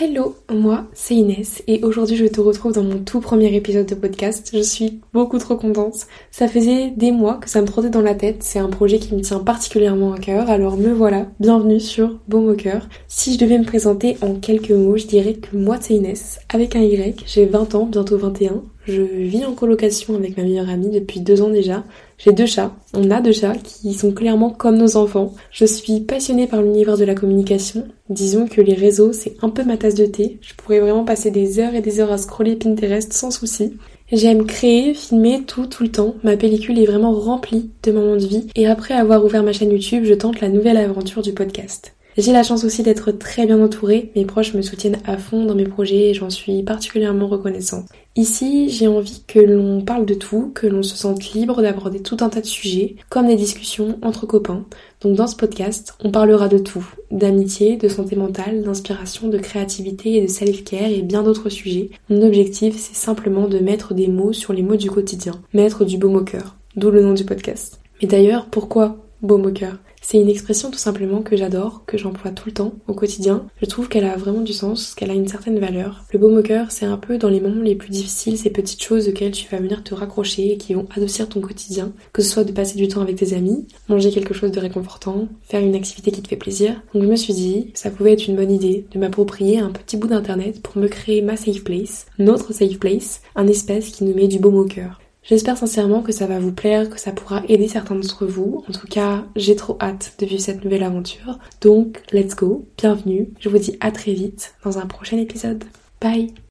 Hello, moi c'est Inès et aujourd'hui je te retrouve dans mon tout premier épisode de podcast. Je suis beaucoup trop contente. Ça faisait des mois que ça me trottait dans la tête. C'est un projet qui me tient particulièrement à cœur. Alors me voilà, bienvenue sur Beau au. Si je devais me présenter en quelques mots, je dirais que moi c'est Inès avec un Y. J'ai 20 ans, bientôt 21. Je vis en colocation avec ma meilleure amie depuis deux ans déjà. J'ai deux chats. On a deux chats qui sont clairement comme nos enfants. Je suis passionnée par l'univers de la communication. Disons que les réseaux, c'est un peu ma tasse de thé. Je pourrais vraiment passer des heures et des heures à scroller Pinterest sans souci. J'aime créer, filmer tout, tout le temps. Ma pellicule est vraiment remplie de moments de vie. Et après avoir ouvert ma chaîne YouTube, je tente la nouvelle aventure du podcast. J'ai la chance aussi d'être très bien entourée. Mes proches me soutiennent à fond dans mes projets et j'en suis particulièrement reconnaissante. Ici, j'ai envie que l'on parle de tout, que l'on se sente libre d'aborder tout un tas de sujets, comme des discussions entre copains. Donc dans ce podcast, on parlera de tout, d'amitié, de santé mentale, d'inspiration, de créativité et de self-care et bien d'autres sujets. Mon objectif, c'est simplement de mettre des mots sur les mots du quotidien, mettre du beau au cœur, d'où le nom du podcast. Mais d'ailleurs, pourquoi beau au c'est une expression tout simplement que j'adore, que j'emploie tout le temps, au quotidien. Je trouve qu'elle a vraiment du sens, qu'elle a une certaine valeur. Le beau moqueur, c'est un peu dans les moments les plus difficiles, ces petites choses auxquelles tu vas venir te raccrocher et qui vont adoucir ton quotidien. Que ce soit de passer du temps avec tes amis, manger quelque chose de réconfortant, faire une activité qui te fait plaisir. Donc je me suis dit, ça pouvait être une bonne idée de m'approprier un petit bout d'internet pour me créer ma safe place, notre safe place, un espace qui nous met du beau moqueur. J'espère sincèrement que ça va vous plaire, que ça pourra aider certains d'entre vous. En tout cas, j'ai trop hâte de vivre cette nouvelle aventure. Donc, let's go, bienvenue. Je vous dis à très vite dans un prochain épisode. Bye